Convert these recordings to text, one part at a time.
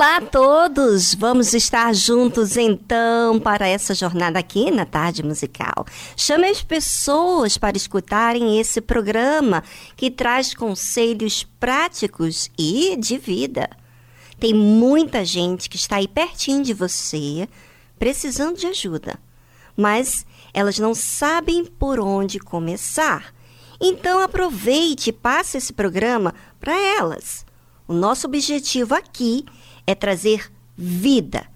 Olá a todos! Vamos estar juntos então para essa jornada aqui na Tarde Musical. Chame as pessoas para escutarem esse programa que traz conselhos práticos e de vida. Tem muita gente que está aí pertinho de você, precisando de ajuda, mas elas não sabem por onde começar. Então aproveite e passe esse programa para elas. O nosso objetivo aqui é é trazer vida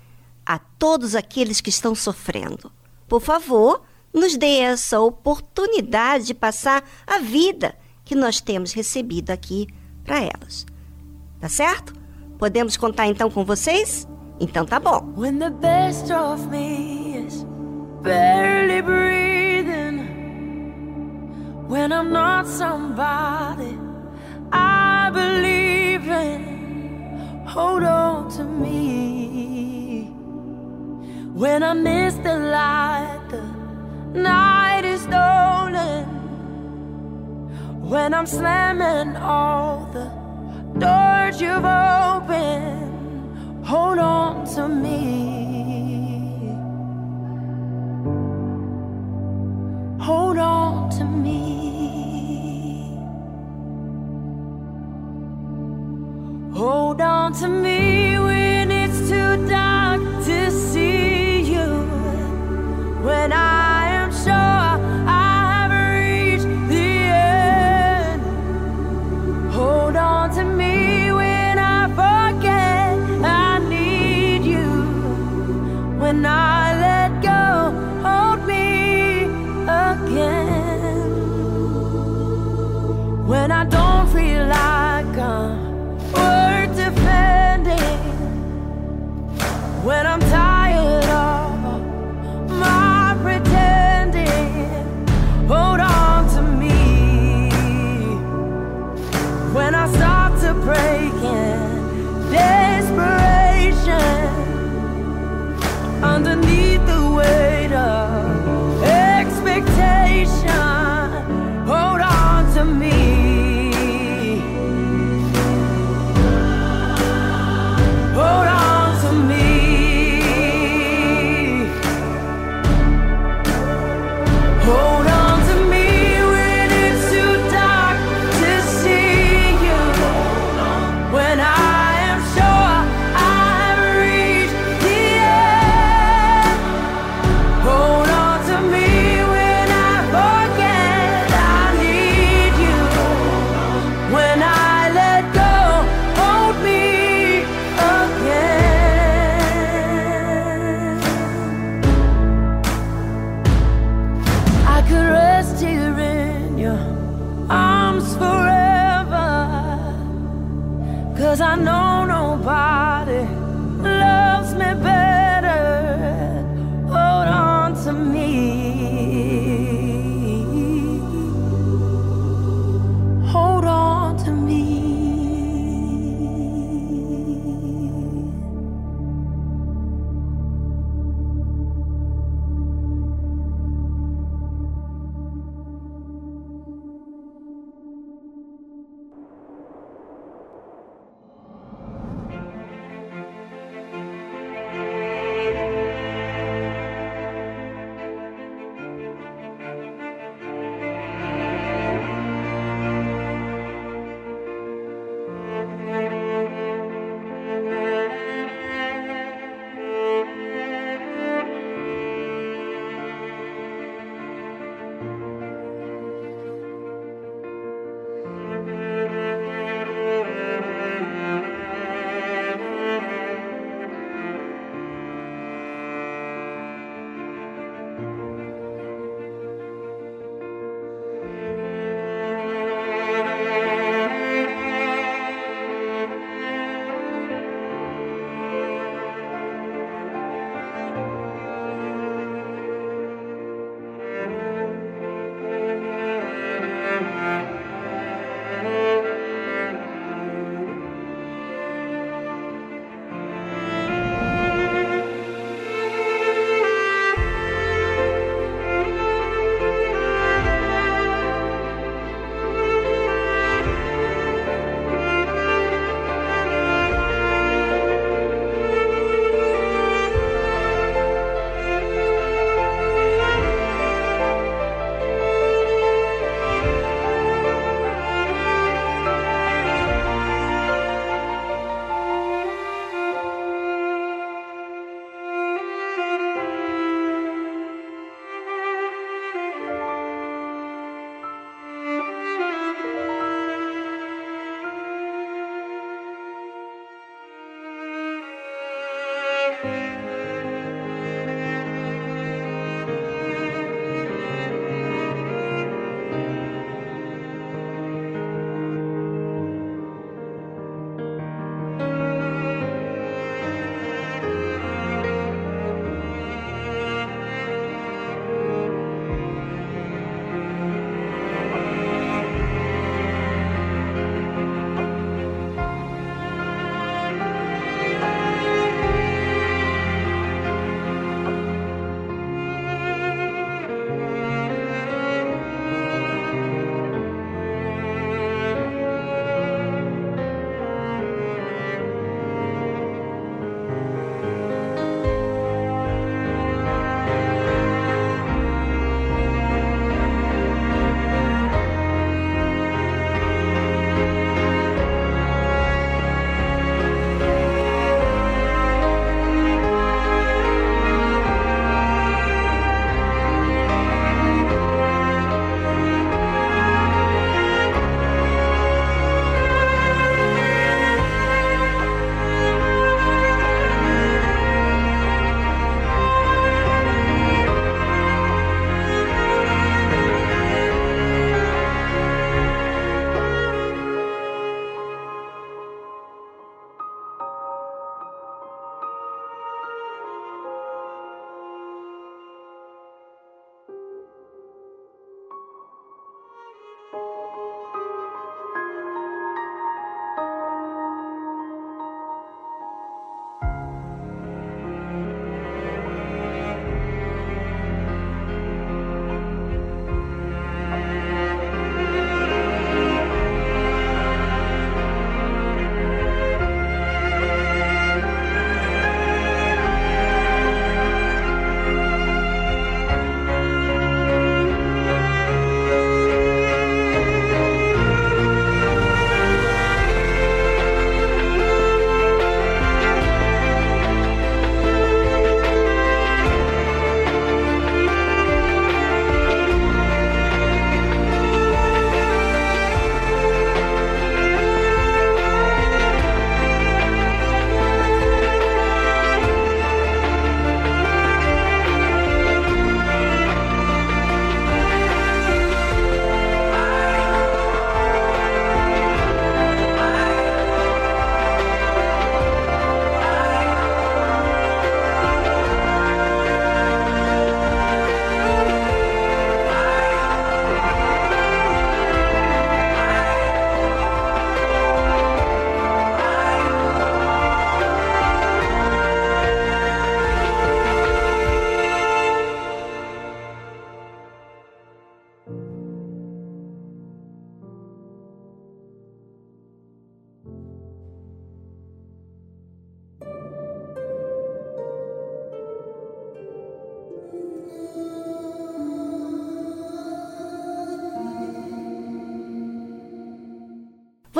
a todos aqueles que estão sofrendo. Por favor, nos dê essa oportunidade de passar a vida que nós temos recebido aqui para elas. Tá certo? Podemos contar então com vocês? Então tá bom. When the best of me is barely breathing When I'm not somebody I believe in hold on to me. When I miss the light, the night is stolen. When I'm slamming all the doors you've opened, hold on to me. Hold on to me. Hold on to me when it's too dark to see you. When I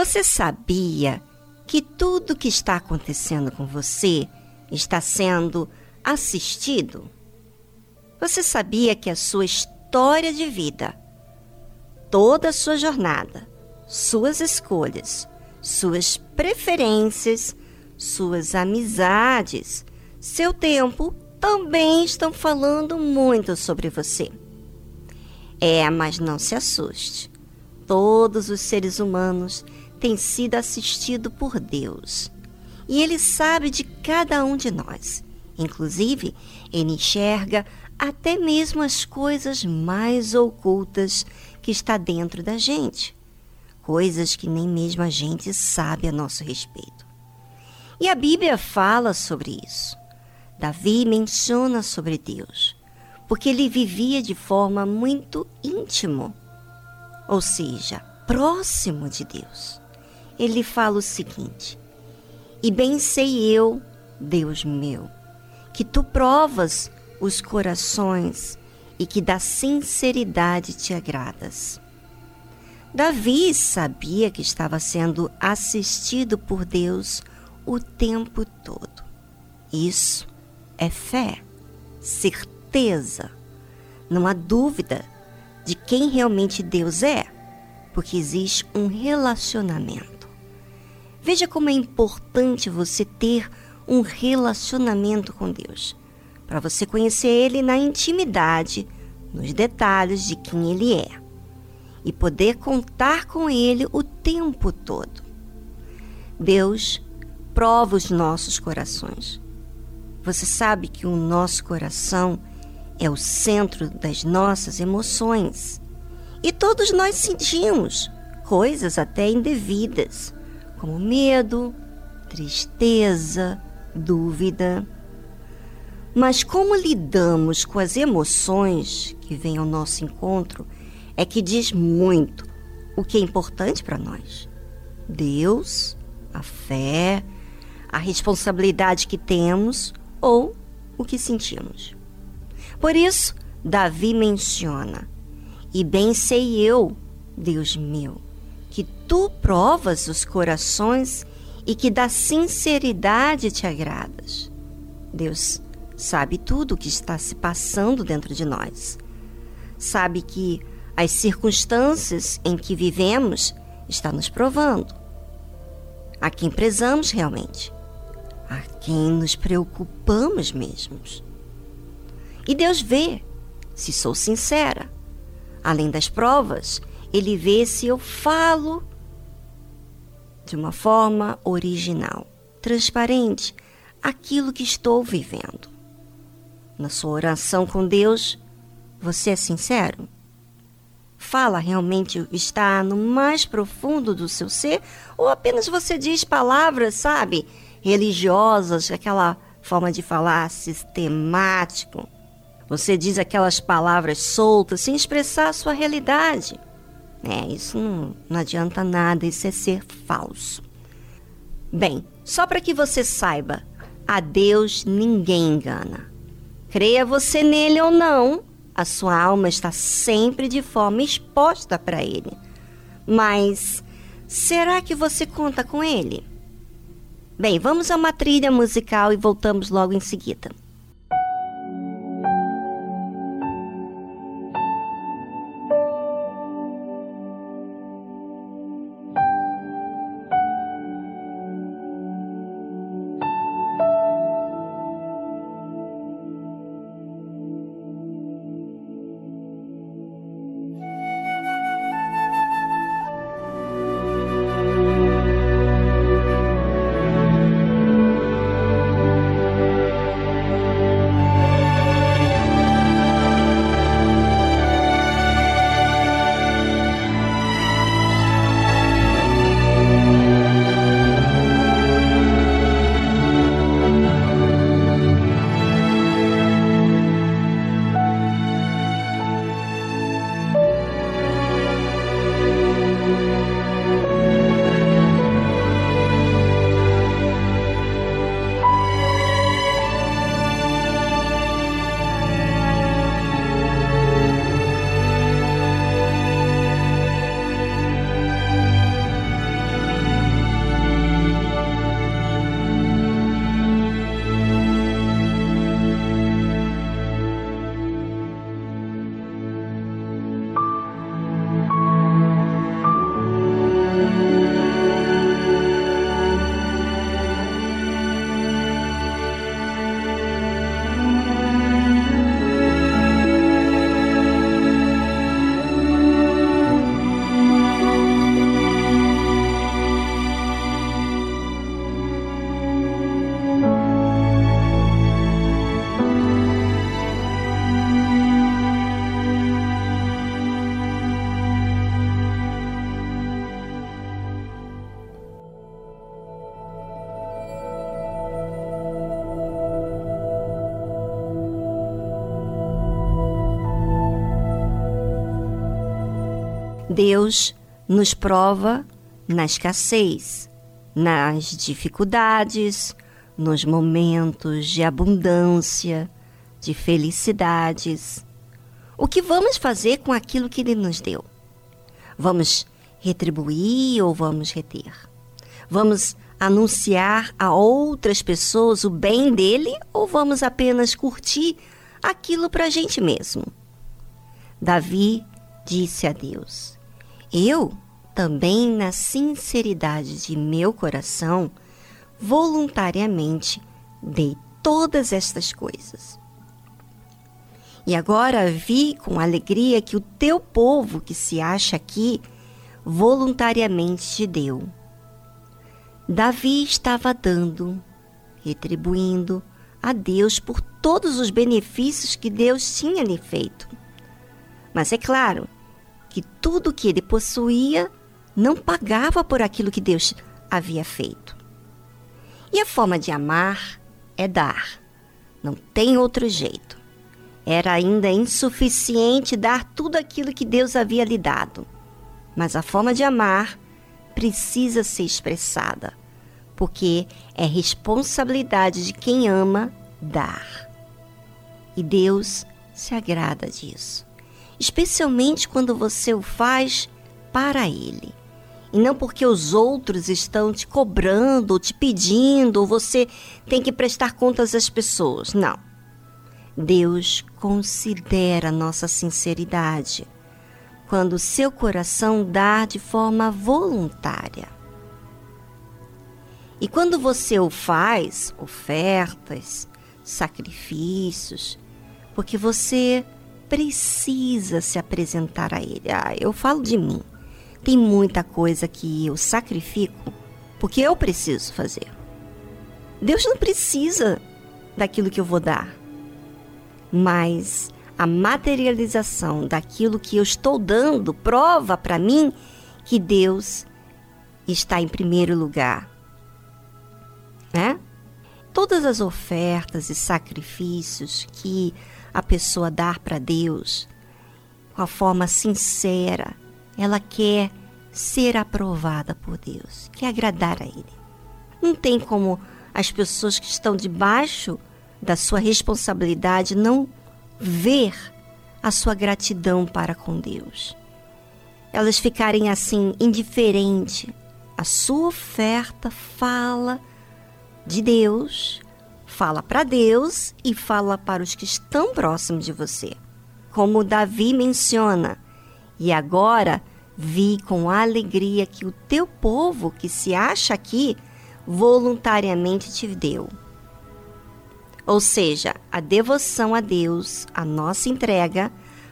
Você sabia que tudo que está acontecendo com você está sendo assistido? Você sabia que a sua história de vida, toda a sua jornada, suas escolhas, suas preferências, suas amizades, seu tempo também estão falando muito sobre você. É, mas não se assuste. Todos os seres humanos têm sido assistidos por Deus. E Ele sabe de cada um de nós. Inclusive, Ele enxerga até mesmo as coisas mais ocultas que está dentro da gente. Coisas que nem mesmo a gente sabe a nosso respeito. E a Bíblia fala sobre isso. Davi menciona sobre Deus, porque ele vivia de forma muito íntimo, ou seja, próximo de Deus. Ele fala o seguinte: E bem sei eu, Deus meu, que tu provas os corações e que da sinceridade te agradas. Davi sabia que estava sendo assistido por Deus o tempo todo. Isso é fé, certeza. Não há dúvida de quem realmente Deus é, porque existe um relacionamento. Veja como é importante você ter um relacionamento com Deus, para você conhecer Ele na intimidade, nos detalhes de quem Ele é, e poder contar com Ele o tempo todo. Deus prova os nossos corações. Você sabe que o nosso coração é o centro das nossas emoções. E todos nós sentimos coisas até indevidas, como medo, tristeza, dúvida. Mas como lidamos com as emoções que vêm ao nosso encontro é que diz muito o que é importante para nós. Deus, a fé, a responsabilidade que temos ou o que sentimos. Por isso, Davi menciona: E bem sei eu, Deus meu, tu provas os corações e que da sinceridade te agradas. Deus sabe tudo o que está se passando dentro de nós. Sabe que as circunstâncias em que vivemos está nos provando a quem prezamos realmente a quem nos preocupamos mesmos. E Deus vê se sou sincera. Além das provas, Ele vê se eu falo de uma forma original, transparente, aquilo que estou vivendo. Na sua oração com Deus, você é sincero? Fala realmente o que está no mais profundo do seu ser? Ou apenas você diz palavras, sabe? religiosas, aquela forma de falar sistemático. Você diz aquelas palavras soltas sem expressar a sua realidade. É, isso não, não adianta nada, isso é ser falso. Bem, só para que você saiba, a Deus ninguém engana. Creia você nele ou não, a sua alma está sempre de forma exposta para ele. Mas será que você conta com ele? Bem, vamos a uma trilha musical e voltamos logo em seguida. Deus nos prova na escassez, nas dificuldades, nos momentos de abundância, de felicidades. O que vamos fazer com aquilo que Ele nos deu? Vamos retribuir ou vamos reter? Vamos anunciar a outras pessoas o bem dele ou vamos apenas curtir aquilo para a gente mesmo? Davi disse a Deus: Eu também, na sinceridade de meu coração, voluntariamente dei todas estas coisas. E agora vi com alegria que o teu povo que se acha aqui voluntariamente te deu. Davi estava dando, retribuindo a Deus por todos os benefícios que Deus tinha lhe feito. Mas é claro que tudo que ele possuía não pagava por aquilo que Deus havia feito. E a forma de amar é dar. Não tem outro jeito. Era ainda insuficiente dar tudo aquilo que Deus havia lhe dado. Mas a forma de amar precisa ser expressada, porque é responsabilidade de quem ama dar. E Deus se agrada disso, especialmente quando você o faz para Ele e não porque os outros estão te cobrando, ou te pedindo, ou você tem que prestar contas às pessoas. Não. Deus considera nossa sinceridade quando seu coração dá de forma voluntária. E quando você o faz, ofertas, sacrifícios, porque você precisa se apresentar a Ele. Ah, eu falo de mim. Tem muita coisa que eu sacrifico porque eu preciso fazer. Deus não precisa daquilo que eu vou dar, mas a materialização daquilo que eu estou dando prova para mim que Deus está em primeiro lugar. Né? Todas as ofertas e sacrifícios que a pessoa dá para Deus, com a forma sincera, ela quer ser aprovada por Deus, quer agradar a Ele. Não tem como as pessoas que estão debaixo da sua responsabilidade não ver a sua gratidão para com Deus. Elas ficarem assim indiferente. A sua oferta fala de Deus, fala para Deus e fala para os que estão próximos de você. Como Davi menciona, e agora vi com alegria que o teu povo que se acha aqui voluntariamente te deu. Ou seja, a devoção a Deus, a nossa entrega,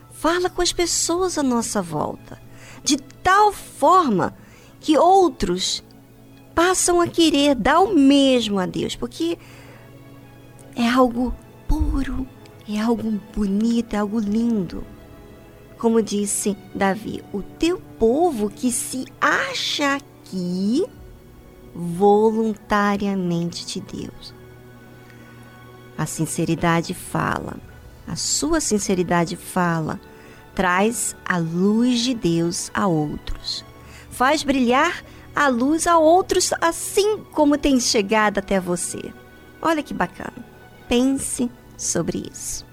fala com as pessoas à nossa volta, de tal forma que outros passam a querer dar o mesmo a Deus, porque é algo puro, é algo bonito, é algo lindo como disse Davi, o teu povo que se acha aqui voluntariamente de Deus. A sinceridade fala, a sua sinceridade fala, traz a luz de Deus a outros, faz brilhar a luz a outros assim como tem chegado até você. Olha que bacana. Pense sobre isso.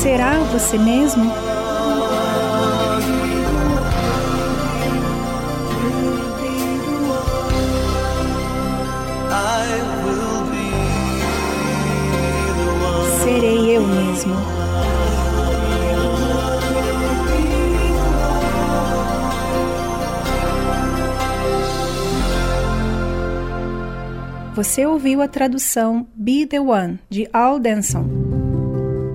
Será você mesmo? Serei eu mesmo. Você ouviu a tradução Be the One de Al Denson.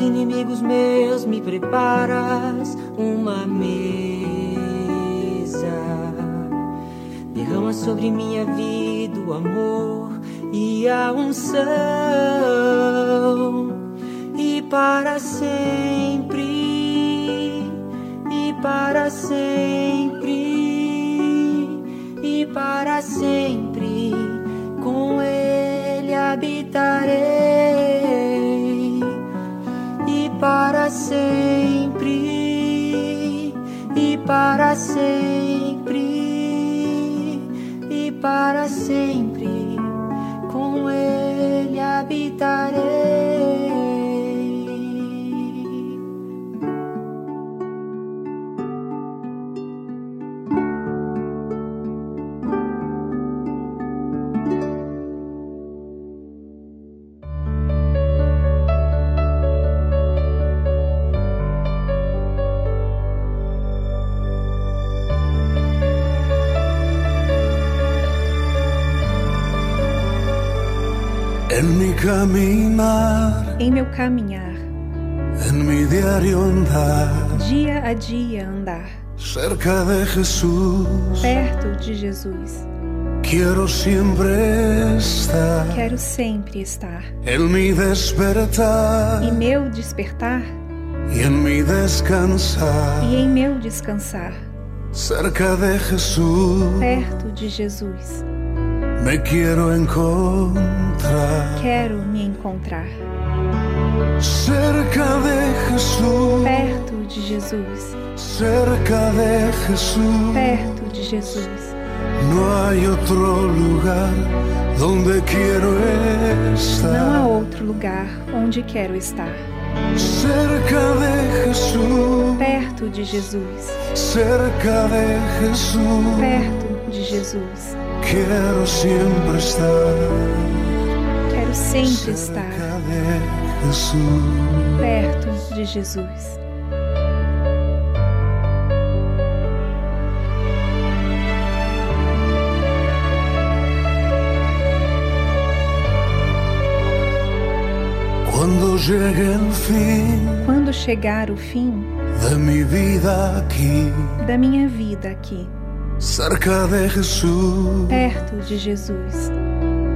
inimigos meus me preparas uma mesa. Derrama sobre minha vida o amor e a unção. E para sempre, e para sempre, e para sempre sempre e para sempre com ele habitarei. Em meu caminhar. Em meu diário andar. Dia a dia andar. Cerca de Jesus. Perto de Jesus. Quero sempre estar. Quero sempre estar. Em me despertar. E meu despertar. y en mi descansar. E em meu descansar, Cerca de Jesús perto de Jesus, me quiero encontrar. quero me encontrar. Cerca de Jesús, Perto de Jesus, cerca de Jesús. perto de Jesus. No hay otro lugar donde quiero Não há estar. outro lugar onde quero estar. Cerca de Jesús, Perto de Jesus, cerca de Jesús. perto de Jesus. Quiero siempre estar. Quero sempre estar perto de Jesus. Cuando llegue el fin Quando chegar o fim de mi vida aquí, da minha vida aqui, cerca de Jesús, perto de Jesus,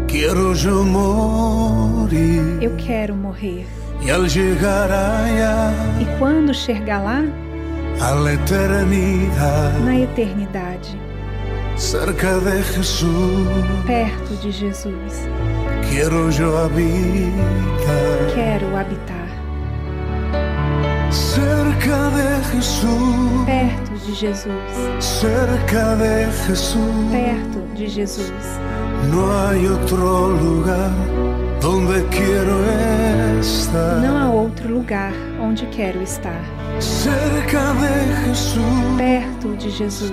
quiero yo morir. eu quero morrer. Y al allá, E quando chegar lá, a la eternidad, na eternidade, cerca de Jesús, perto de Jesus, quiero yo habitar. quero habitar. Cerca de Jesús, Perto de Jesus, cerca de Jesús, perto de Jesus. no hay otro lugar donde quiero estar. Não há outro lugar onde quero estar. Cerca de Jesús, Perto de Jesus,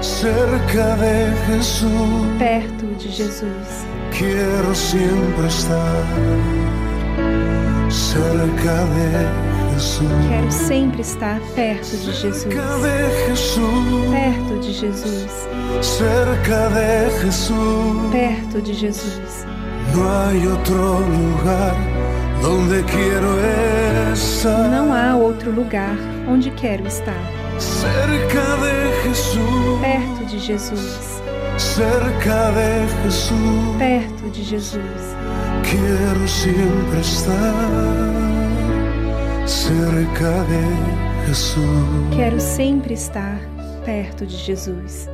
cerca de Jesús, perto de Jesus. quiero siempre estar. Cerca de Jesús, Quero sempre estar perto de Jesus. cerca de Jesús, Perto de Jesus, cerca de Jesús. perto de Jesus. Não há outro lugar onde quero estar. Cerca de Jesús, Perto de Jesus, cerca de Jesús. perto de Jesus. Quiero siempre estar cerca de Jesús. Quero sempre estar perto de Jesus.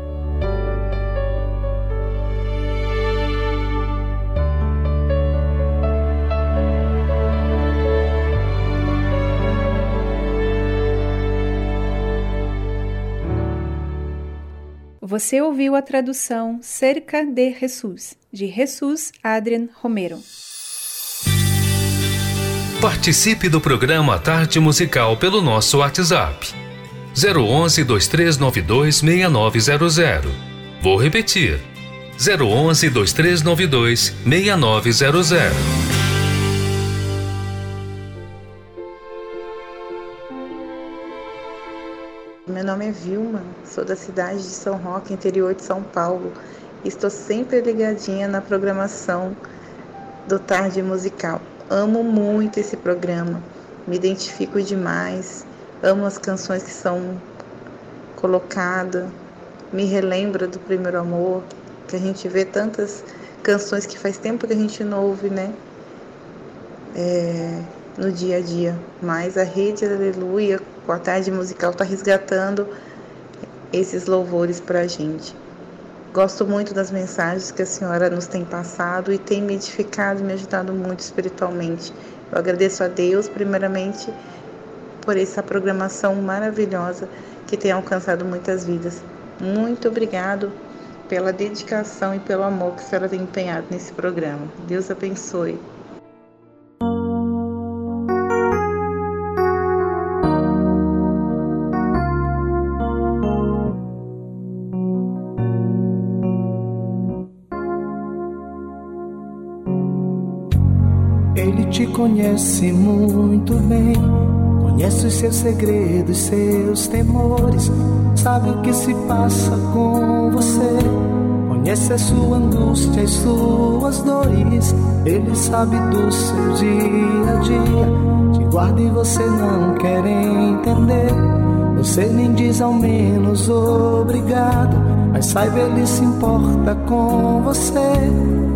Você ouviu a tradução Cerca de Jesus, de Jesus Adrian Romero. Participe do programa Tarde Musical pelo nosso WhatsApp. 011 2392 6900. Vou repetir. 011 2392 6900. Meu nome é Vilma, sou da cidade de São Roque, interior de São Paulo. Estou sempre ligadinha na programação do Tarde Musical. Amo muito esse programa, me identifico demais, amo as canções que são colocadas, me relembra do primeiro amor, que a gente vê tantas canções que faz tempo que a gente não ouve, né? É, no dia a dia. Mas a Rede Aleluia, com a tarde musical, está resgatando esses louvores para a gente. Gosto muito das mensagens que a senhora nos tem passado e tem me edificado e me ajudado muito espiritualmente. Eu agradeço a Deus, primeiramente, por essa programação maravilhosa que tem alcançado muitas vidas. Muito obrigado pela dedicação e pelo amor que a senhora tem empenhado nesse programa. Deus abençoe. Te conhece muito bem, conhece os seus segredos, seus temores, sabe o que se passa com você, conhece a sua angústia e suas dores. Ele sabe do seu dia a dia, te guarda e você não quer entender. Você nem diz ao menos obrigado, mas saiba ele se importa com você.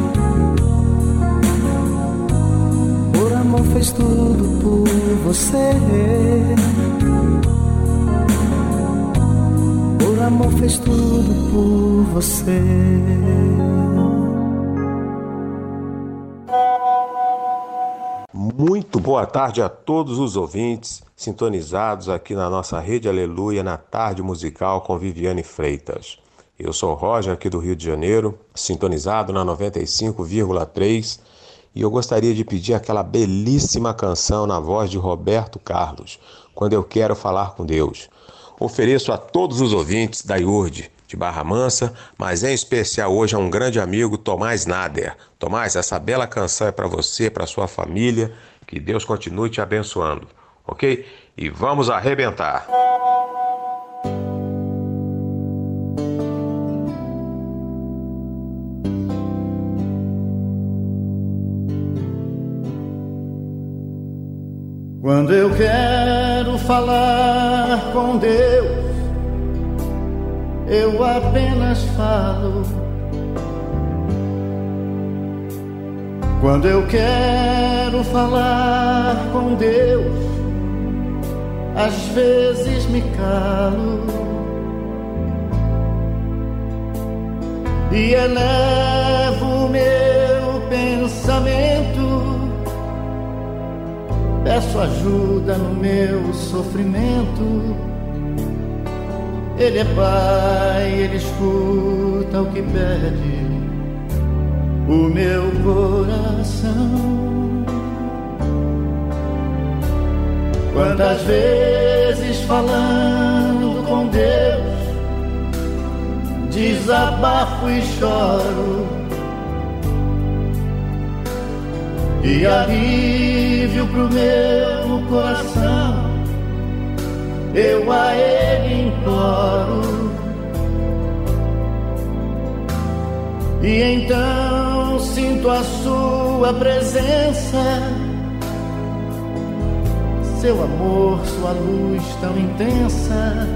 Fez tudo por você. Por amor fez tudo por você. Muito boa tarde a todos os ouvintes sintonizados aqui na nossa Rede Aleluia na tarde musical com Viviane Freitas. Eu sou o Roger aqui do Rio de Janeiro, sintonizado na 95,3 e eu gostaria de pedir aquela belíssima canção na voz de Roberto Carlos, Quando Eu Quero Falar com Deus. Ofereço a todos os ouvintes da IURD de Barra Mansa, mas em especial hoje a um grande amigo, Tomás Nader. Tomás, essa bela canção é para você, para sua família, que Deus continue te abençoando, ok? E vamos arrebentar! Quando eu quero falar com Deus, eu apenas falo. Quando eu quero falar com Deus, às vezes me calo e elevo meu pensamento peço ajuda no meu sofrimento. Ele é pai, ele escuta o que pede o meu coração. Quantas vezes falando com Deus, desabafo e choro. E alívio pro meu coração, eu a Ele imploro. E então sinto a Sua presença, Seu amor, Sua luz tão intensa,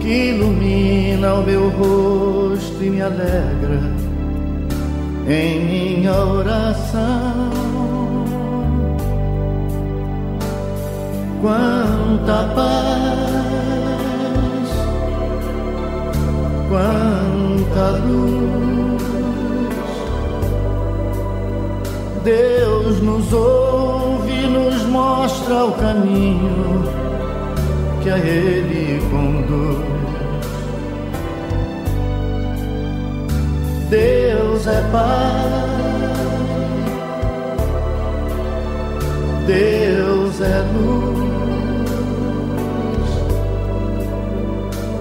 que ilumina o meu rosto e me alegra em minha oração. Quanta paz, quanta luz. Deus nos ouve, nos mostra o caminho que a Ele conduz. Deus é Pai, Deus é luz,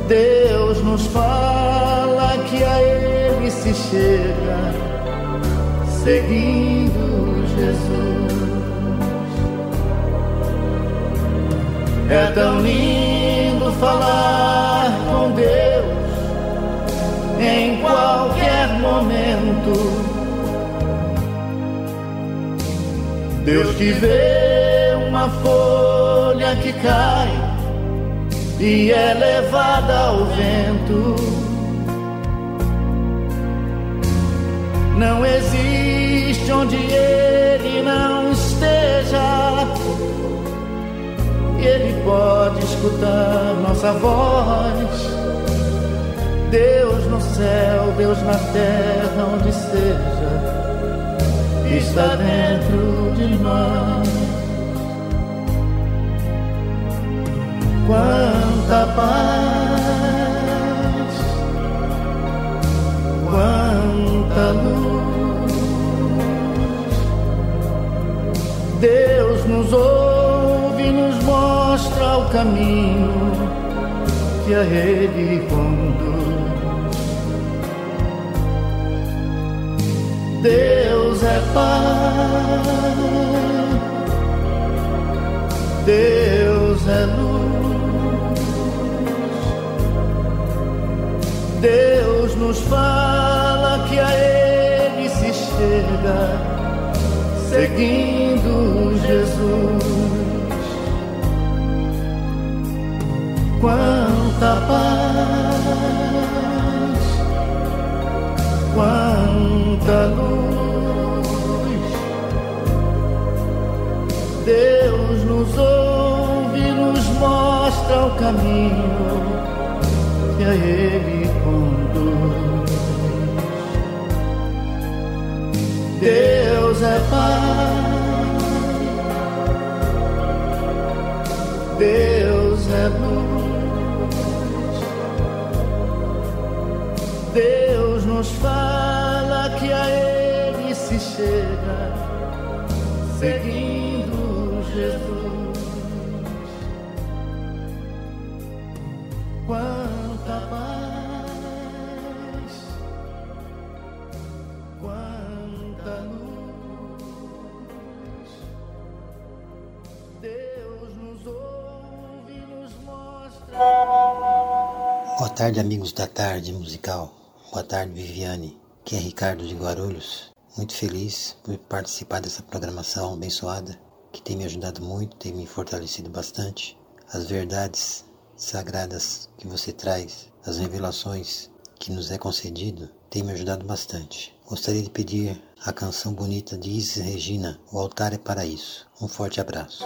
Deus nos fala que a Ele se chega, seguindo Jesus. É tão lindo falar com Deus em qualquer momento. Deus que vê uma folha que cai e é levada ao vento. Não existe onde ele não esteja. Ele pode escutar nossa voz Deus no céu, Deus na terra, onde seja, está dentro de nós. Quanta paz, quanta luz. Deus nos ouve, nos mostra o caminho que a Ele conduz. Deus é Pai, Deus é luz, Deus nos fala que a Ele se chega, seguindo Jesus. Quanta paz, quanta luz. Deus nos ouve, nos mostra o caminho que a Ele conduz. Deus é Pai, Deus é luz. Deus nos fala que a Ele se chega, seguindo Jesus. Quanta paz, quanta luz. Deus nos ouve, nos mostra. Boa tarde, amigos da tarde musical. Boa tarde, Viviane. Aqui é Ricardo de Guarulhos. Muito feliz por participar dessa programação abençoada que tem me ajudado muito, tem me fortalecido bastante. As verdades sagradas que você traz, as revelações que nos é concedido, tem me ajudado bastante. Gostaria de pedir a canção bonita de Isis Regina, O Altar é para isso. Um forte abraço.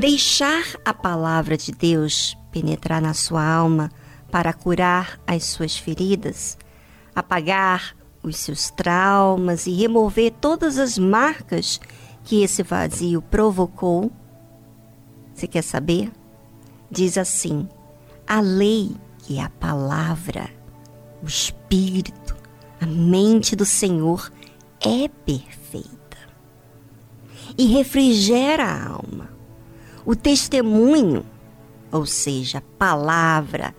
Deixar a palavra de Deus penetrar na sua alma para curar as suas feridas, apagar os seus traumas e remover todas as marcas que esse vazio provocou. Você quer saber? Diz assim: a lei, que é a palavra, o espírito, a mente do Senhor é perfeita e refrigera a alma. O testemunho, ou seja, a palavra,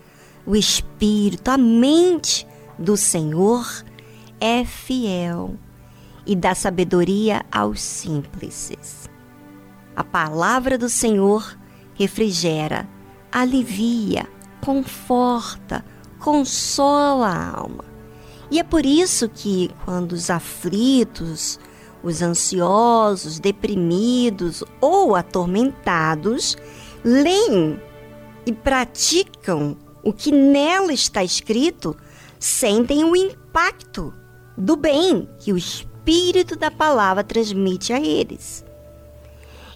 o espírito, a mente do Senhor é fiel e dá sabedoria aos simples. A palavra do Senhor refrigera, alivia, conforta, consola a alma. E é por isso que, quando os aflitos, os ansiosos, deprimidos ou atormentados leem e praticam o que nela está escrito, sentem o impacto do bem que o Espírito da palavra transmite a eles.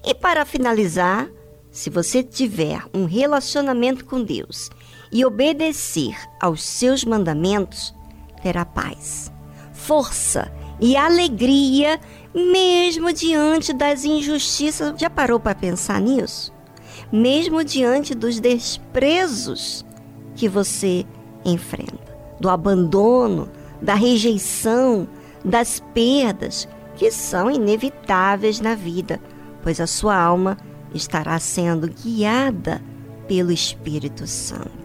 E para finalizar, se você tiver um relacionamento com Deus e obedecer aos seus mandamentos, terá paz, força e alegria, mesmo diante das injustiças. Já parou para pensar nisso? Mesmo diante dos desprezos que você enfrenta, do abandono, da rejeição, das perdas que são inevitáveis na vida, pois a sua alma estará sendo guiada pelo Espírito Santo.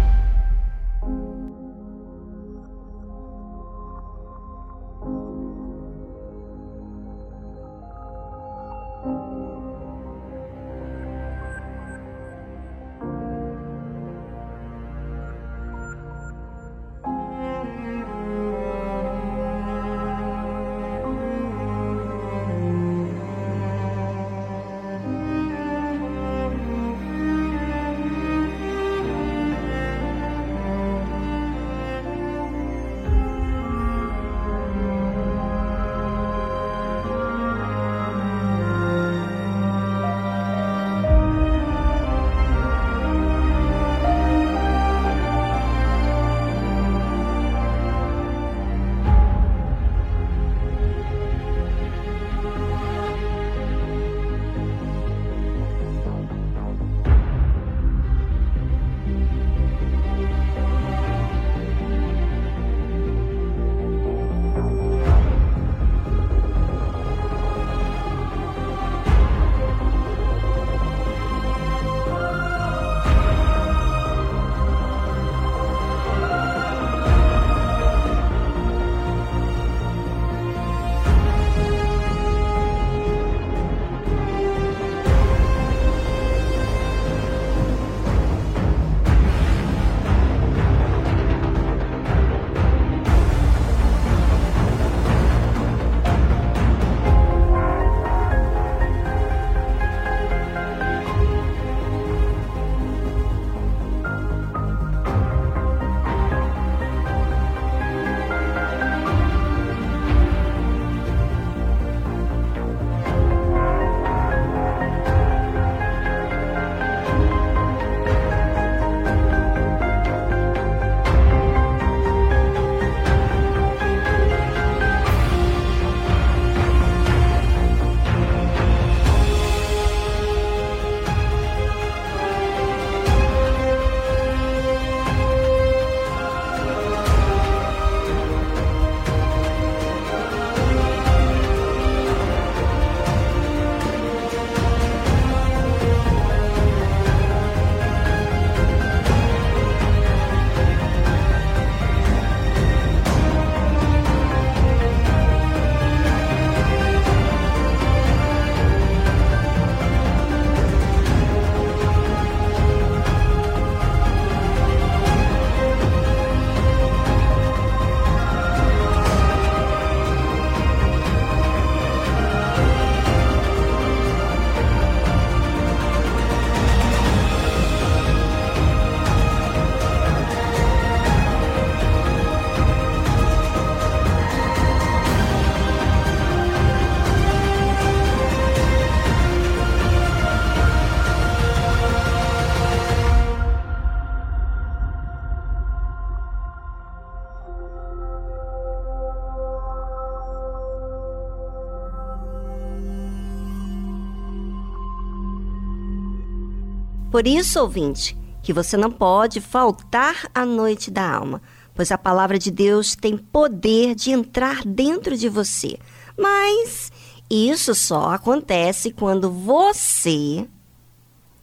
Por isso, ouvinte, que você não pode faltar à noite da alma, pois a palavra de Deus tem poder de entrar dentro de você. Mas isso só acontece quando você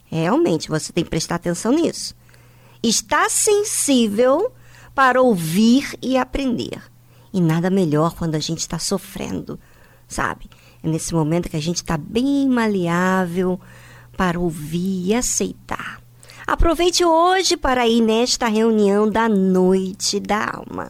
realmente você tem que prestar atenção nisso. Está sensível para ouvir e aprender. E nada melhor quando a gente está sofrendo, sabe? É nesse momento que a gente está bem maleável para ouvir e aceitar. Aproveite hoje para ir nesta reunião da noite da alma.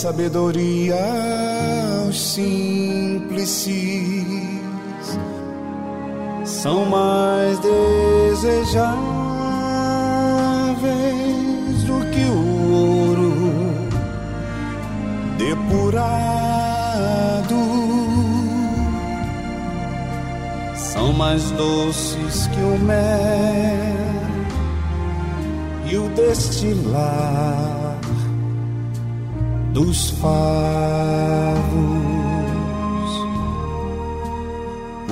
Sabedoria aos simples são mais desejáveis do que o ouro depurado. São mais doces que o mel e o destilar dos favos.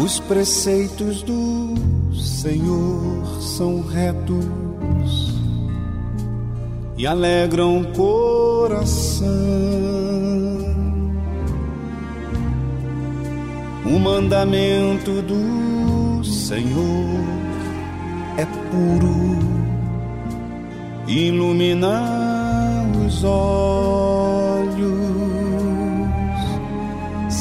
Os preceitos do Senhor são retos e alegram o coração. O mandamento do Senhor é puro, ilumina os olhos,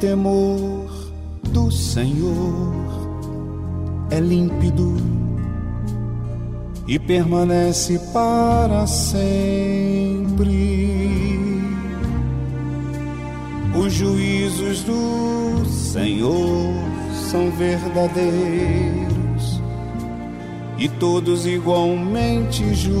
Temor do Senhor é límpido e permanece para sempre. Os juízos do Senhor são verdadeiros e todos igualmente justos.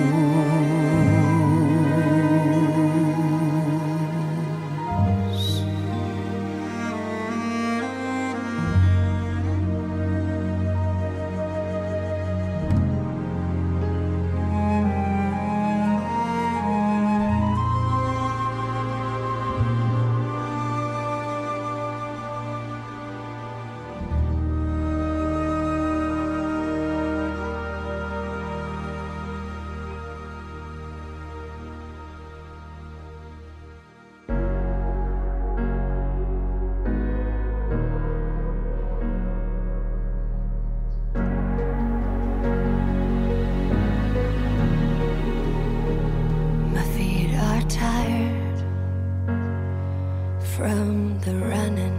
from the running.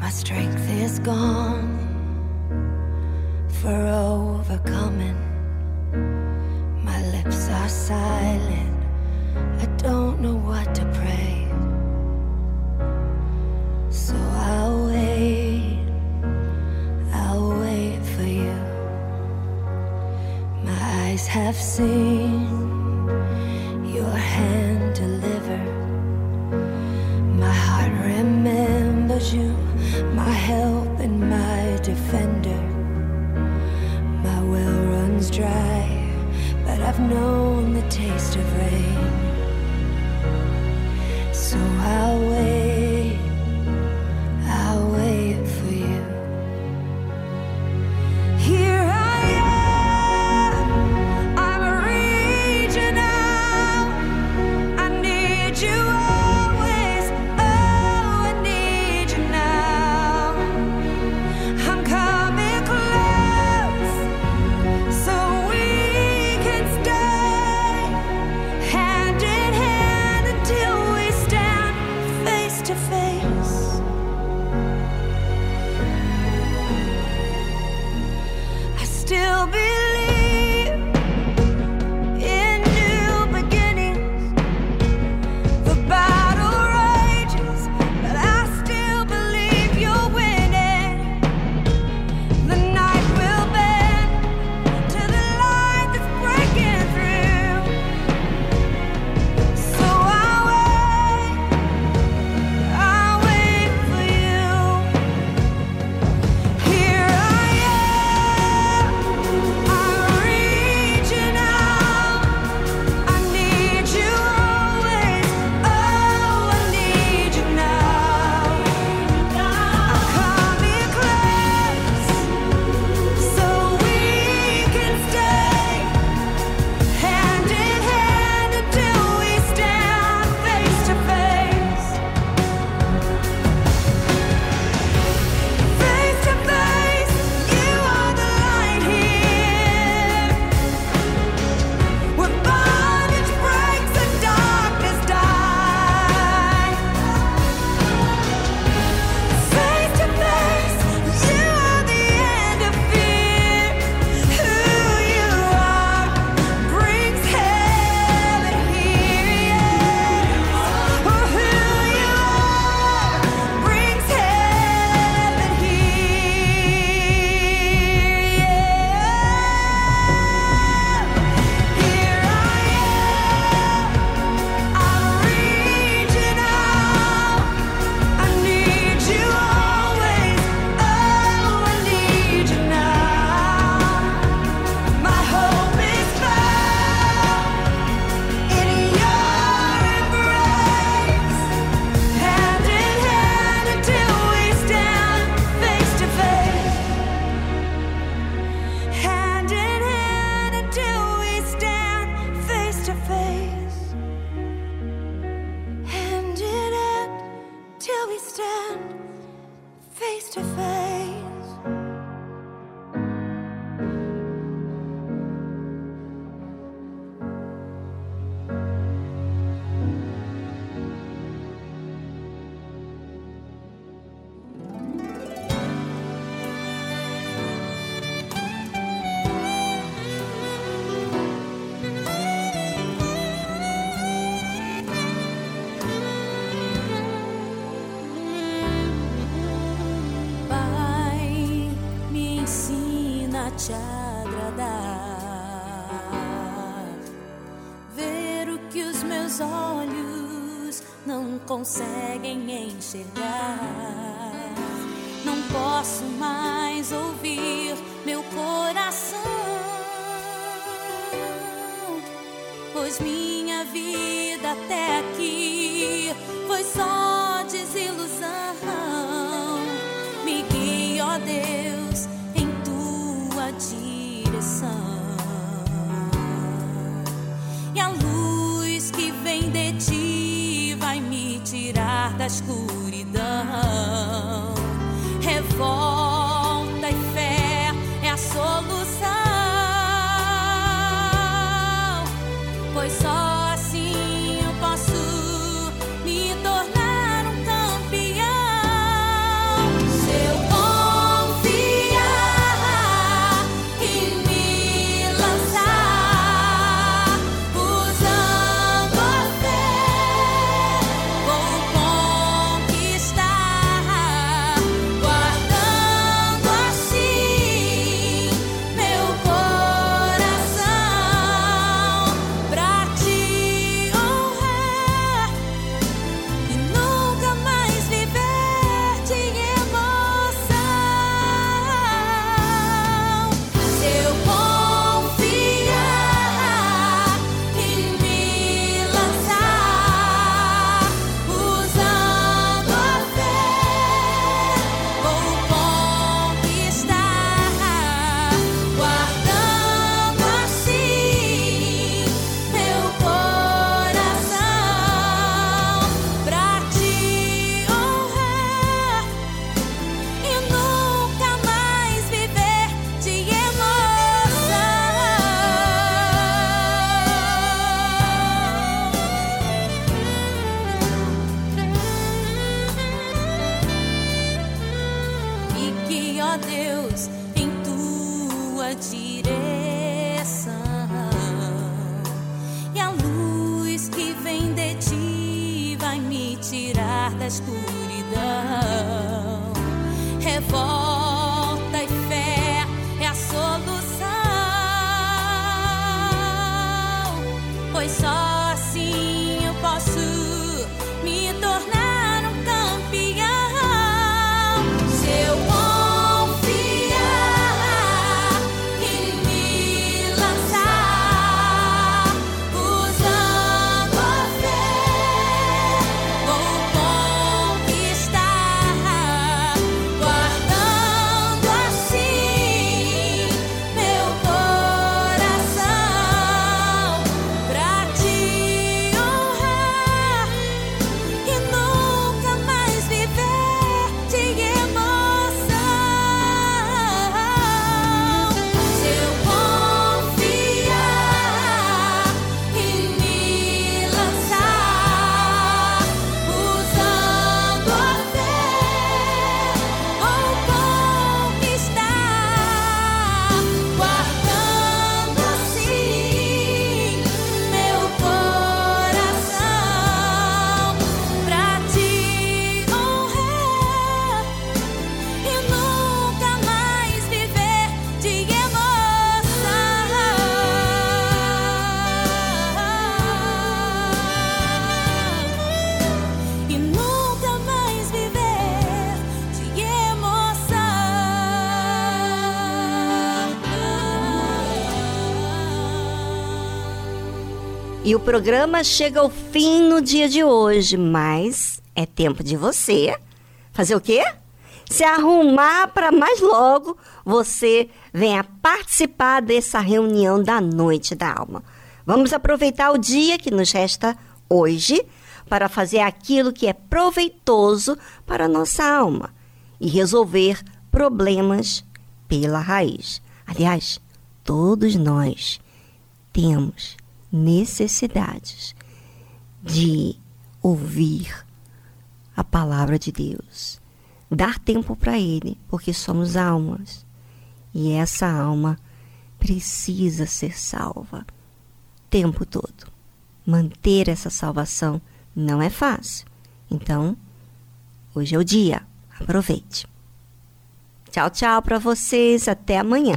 My strength is gone for Listen. aqui, ó Deus, em tua direção. E a luz que vem de ti vai me tirar da escuridão. Revolta E o programa chega ao fim no dia de hoje, mas é tempo de você fazer o quê? Se arrumar para mais logo você venha participar dessa reunião da Noite da Alma. Vamos aproveitar o dia que nos resta hoje para fazer aquilo que é proveitoso para a nossa alma e resolver problemas pela raiz. Aliás, todos nós temos necessidades de ouvir a palavra de Deus, dar tempo para Ele, porque somos almas e essa alma precisa ser salva o tempo todo. Manter essa salvação não é fácil. Então, hoje é o dia. Aproveite. Tchau, tchau para vocês. Até amanhã.